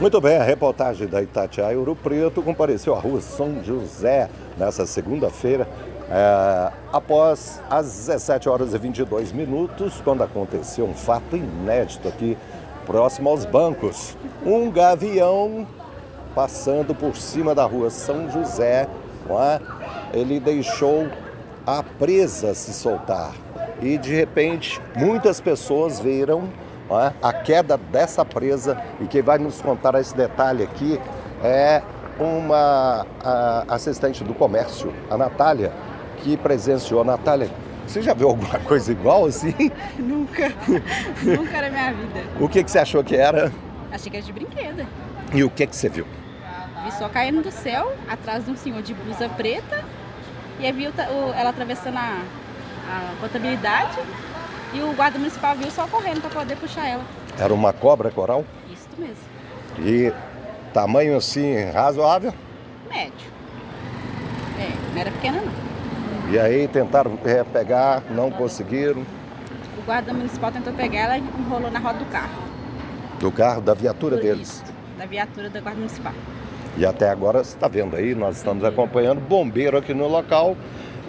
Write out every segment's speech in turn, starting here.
Muito bem, a reportagem da Itatiaia Ouro Preto compareceu à rua São José nessa segunda-feira, é, após as 17 horas e 22 minutos, quando aconteceu um fato inédito aqui próximo aos bancos. Um gavião passando por cima da rua São José, é? ele deixou a presa se soltar e de repente muitas pessoas viram é? a queda dessa presa. E quem vai nos contar esse detalhe aqui é uma assistente do comércio, a Natália, que presenciou. Natália, você já viu alguma coisa igual assim? Nunca. Nunca na minha vida. O que, que você achou que era? Achei que era de brinquedo. E o que, que você viu? Vi só caindo do céu, atrás de um senhor de blusa preta. E aí vi ela atravessando a, a contabilidade e o guarda municipal viu só correndo para poder puxar ela. Era uma cobra coral? Isso mesmo. E tamanho assim razoável? Médio. É, não era pequena não. E aí tentaram é, pegar, não conseguiram. O guarda municipal tentou pegar ela e enrolou na roda do carro. Do carro, da viatura Por deles? Isso, da viatura da guarda municipal. E até agora, você está vendo aí, nós estamos acompanhando bombeiro aqui no local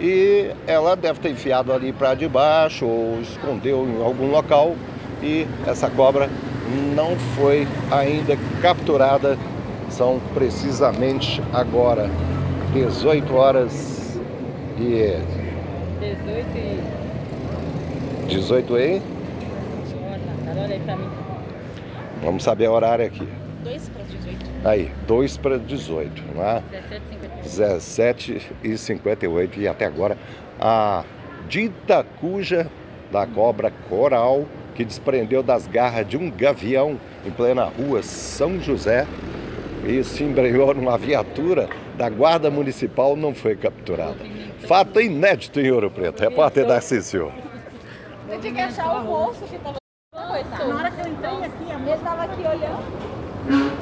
e ela deve ter enfiado ali para debaixo ou escondeu em algum local e essa cobra não foi ainda capturada. São precisamente agora 18 horas e 18 e 18 e. Vamos saber o horário aqui. 2 para 18. Aí, 2 para 18, não é? 17 e 58 e até agora a dita cuja da cobra coral que desprendeu das garras de um gavião em plena rua São José e se embrenhou numa viatura da Guarda Municipal não foi capturada. Fato inédito em Ouro Preto. Repórter da Cício. Você tinha que achar o moço que estava... Na hora que eu entrei aqui, a moça estava aqui olhando. Mm-hmm.